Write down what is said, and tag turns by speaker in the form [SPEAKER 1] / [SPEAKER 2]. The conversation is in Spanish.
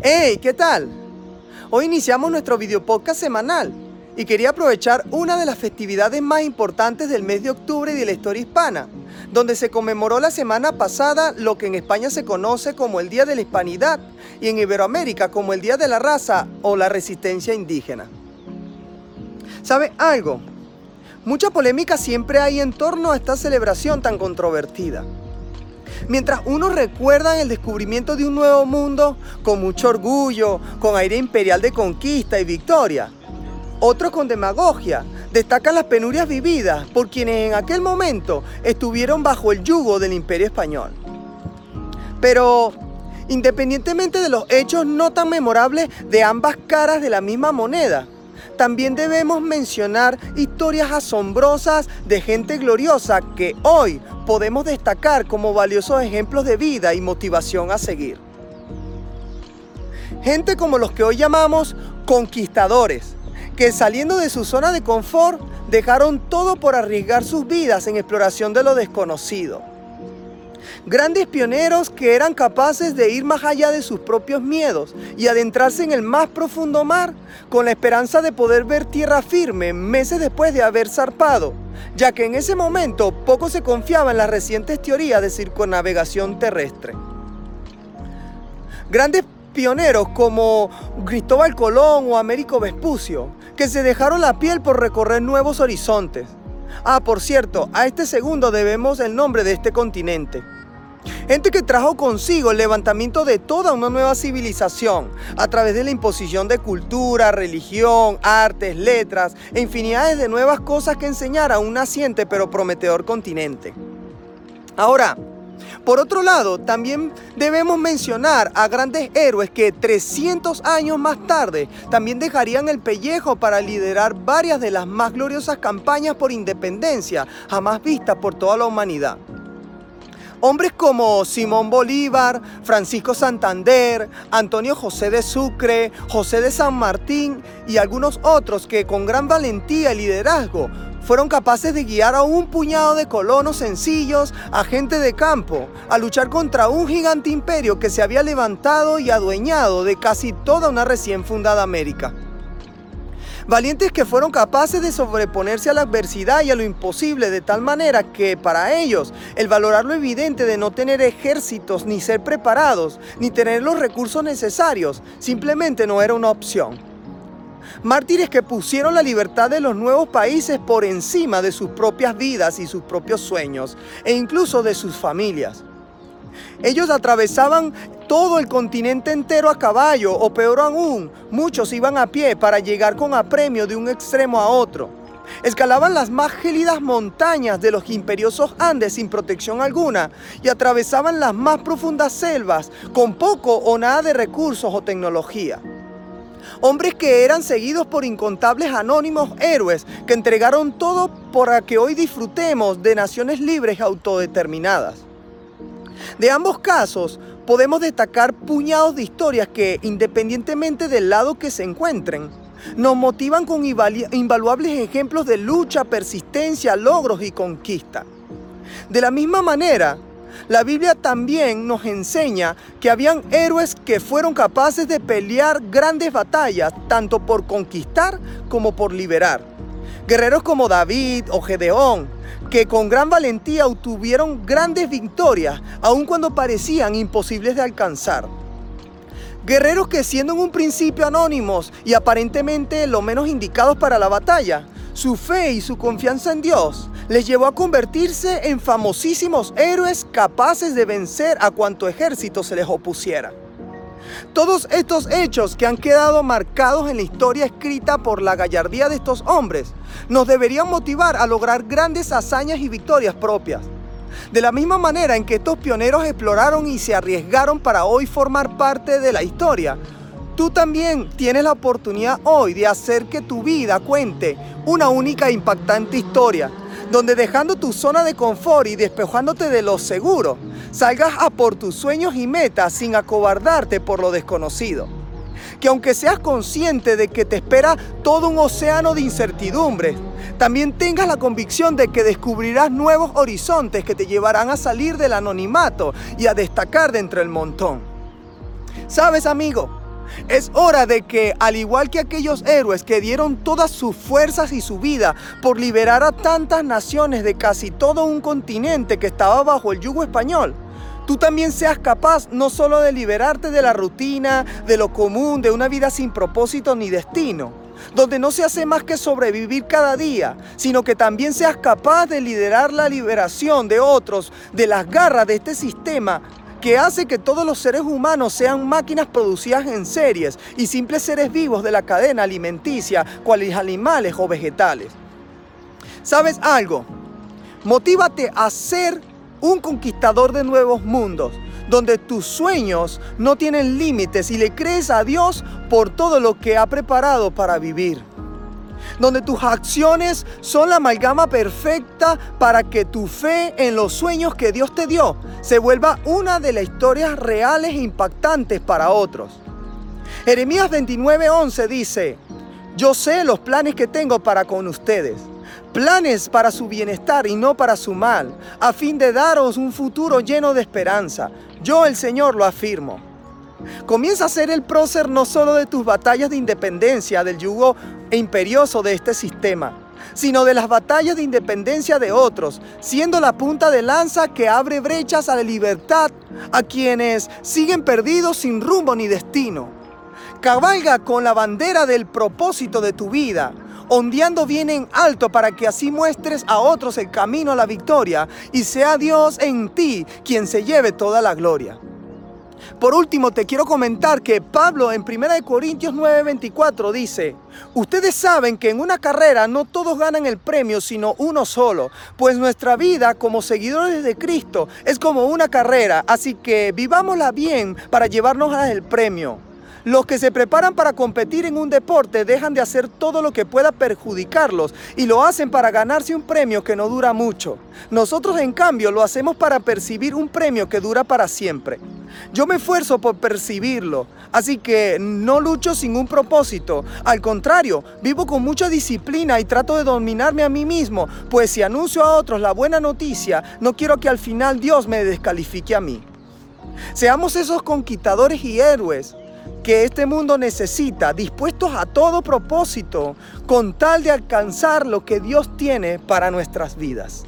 [SPEAKER 1] ¡Hey! ¿Qué tal? Hoy iniciamos nuestro video podcast semanal y quería aprovechar una de las festividades más importantes del mes de octubre y de la historia hispana, donde se conmemoró la semana pasada lo que en España se conoce como el Día de la Hispanidad y en Iberoamérica como el Día de la Raza o la Resistencia Indígena. ¿Sabe algo? Mucha polémica siempre hay en torno a esta celebración tan controvertida. Mientras unos recuerdan el descubrimiento de un nuevo mundo con mucho orgullo, con aire imperial de conquista y victoria, otros con demagogia destacan las penurias vividas por quienes en aquel momento estuvieron bajo el yugo del imperio español. Pero, independientemente de los hechos no tan memorables de ambas caras de la misma moneda, también debemos mencionar historias asombrosas de gente gloriosa que hoy podemos destacar como valiosos ejemplos de vida y motivación a seguir. Gente como los que hoy llamamos conquistadores, que saliendo de su zona de confort dejaron todo por arriesgar sus vidas en exploración de lo desconocido Grandes pioneros que eran capaces de ir más allá de sus propios miedos y adentrarse en el más profundo mar con la esperanza de poder ver tierra firme meses después de haber zarpado, ya que en ese momento poco se confiaba en las recientes teorías de circunnavegación terrestre. Grandes pioneros como Cristóbal Colón o Américo Vespucio, que se dejaron la piel por recorrer nuevos horizontes. Ah, por cierto, a este segundo debemos el nombre de este continente. Gente que trajo consigo el levantamiento de toda una nueva civilización a través de la imposición de cultura, religión, artes, letras e infinidades de nuevas cosas que enseñar a un naciente pero prometedor continente. Ahora, por otro lado, también debemos mencionar a grandes héroes que 300 años más tarde también dejarían el pellejo para liderar varias de las más gloriosas campañas por independencia jamás vistas por toda la humanidad. Hombres como Simón Bolívar, Francisco Santander, Antonio José de Sucre, José de San Martín y algunos otros que con gran valentía y liderazgo fueron capaces de guiar a un puñado de colonos sencillos, a gente de campo, a luchar contra un gigante imperio que se había levantado y adueñado de casi toda una recién fundada América. Valientes que fueron capaces de sobreponerse a la adversidad y a lo imposible de tal manera que para ellos el valorar lo evidente de no tener ejércitos, ni ser preparados, ni tener los recursos necesarios, simplemente no era una opción. Mártires que pusieron la libertad de los nuevos países por encima de sus propias vidas y sus propios sueños, e incluso de sus familias. Ellos atravesaban todo el continente entero a caballo o peor aún, muchos iban a pie para llegar con apremio de un extremo a otro. Escalaban las más gélidas montañas de los imperiosos Andes sin protección alguna y atravesaban las más profundas selvas con poco o nada de recursos o tecnología. Hombres que eran seguidos por incontables anónimos héroes que entregaron todo para que hoy disfrutemos de naciones libres y autodeterminadas. De ambos casos, podemos destacar puñados de historias que, independientemente del lado que se encuentren, nos motivan con invaluables ejemplos de lucha, persistencia, logros y conquista. De la misma manera, la Biblia también nos enseña que habían héroes que fueron capaces de pelear grandes batallas, tanto por conquistar como por liberar. Guerreros como David o Gedeón, que con gran valentía obtuvieron grandes victorias, aun cuando parecían imposibles de alcanzar. Guerreros que siendo en un principio anónimos y aparentemente lo menos indicados para la batalla, su fe y su confianza en Dios les llevó a convertirse en famosísimos héroes capaces de vencer a cuanto ejército se les opusiera. Todos estos hechos que han quedado marcados en la historia escrita por la gallardía de estos hombres nos deberían motivar a lograr grandes hazañas y victorias propias. De la misma manera en que estos pioneros exploraron y se arriesgaron para hoy formar parte de la historia, tú también tienes la oportunidad hoy de hacer que tu vida cuente una única e impactante historia donde dejando tu zona de confort y despejándote de lo seguro, salgas a por tus sueños y metas sin acobardarte por lo desconocido. Que aunque seas consciente de que te espera todo un océano de incertidumbres, también tengas la convicción de que descubrirás nuevos horizontes que te llevarán a salir del anonimato y a destacar de entre el montón. Sabes, amigo, Es hora de que, al igual que aquellos héroes que dieron todas sus fuerzas y su vida por liberar a tantas naciones de casi todo un continente que estaba bajo el yugo español, tú también seas capaz no solo de liberarte de la rutina, de lo común, de una vida sin propósito ni destino, donde no se hace más que sobrevivir cada día, sino que también seas capaz de liderar la liberación de otros de las garras de este sistema que hace que todos los seres humanos sean máquinas producidas en series y simples seres vivos de la cadena alimenticia, cuales animales o vegetales. ¿Sabes algo? Motívate a ser un conquistador de nuevos mundos, donde tus sueños no tienen límites y le crees a Dios por todo lo que ha preparado para vivir donde tus acciones son la amalgama perfecta para que tu fe en los sueños que Dios te dio se vuelva una de las historias reales e impactantes para otros. Jeremías 29:11 dice, yo sé los planes que tengo para con ustedes, planes para su bienestar y no para su mal, a fin de daros un futuro lleno de esperanza. Yo el Señor lo afirmo. Comienza a ser el prócer no solo de tus batallas de independencia del yugo imperioso de este sistema, sino de las batallas de independencia de otros, siendo la punta de lanza que abre brechas a la libertad a quienes siguen perdidos sin rumbo ni destino. Cabalga con la bandera del propósito de tu vida, ondeando bien en alto para que así muestres a otros el camino a la victoria y sea Dios en ti quien se lleve toda la gloria. Por último, te quiero comentar que Pablo en 1 Corintios 9:24 dice, ustedes saben que en una carrera no todos ganan el premio, sino uno solo, pues nuestra vida como seguidores de Cristo es como una carrera, así que vivámosla bien para llevarnos al premio. Los que se preparan para competir en un deporte dejan de hacer todo lo que pueda perjudicarlos y lo hacen para ganarse un premio que no dura mucho. Nosotros en cambio lo hacemos para percibir un premio que dura para siempre. Yo me esfuerzo por percibirlo, así que no lucho sin un propósito. Al contrario, vivo con mucha disciplina y trato de dominarme a mí mismo, pues si anuncio a otros la buena noticia, no quiero que al final Dios me descalifique a mí. Seamos esos conquistadores y héroes que este mundo necesita, dispuestos a todo propósito, con tal de alcanzar lo que Dios tiene para nuestras vidas.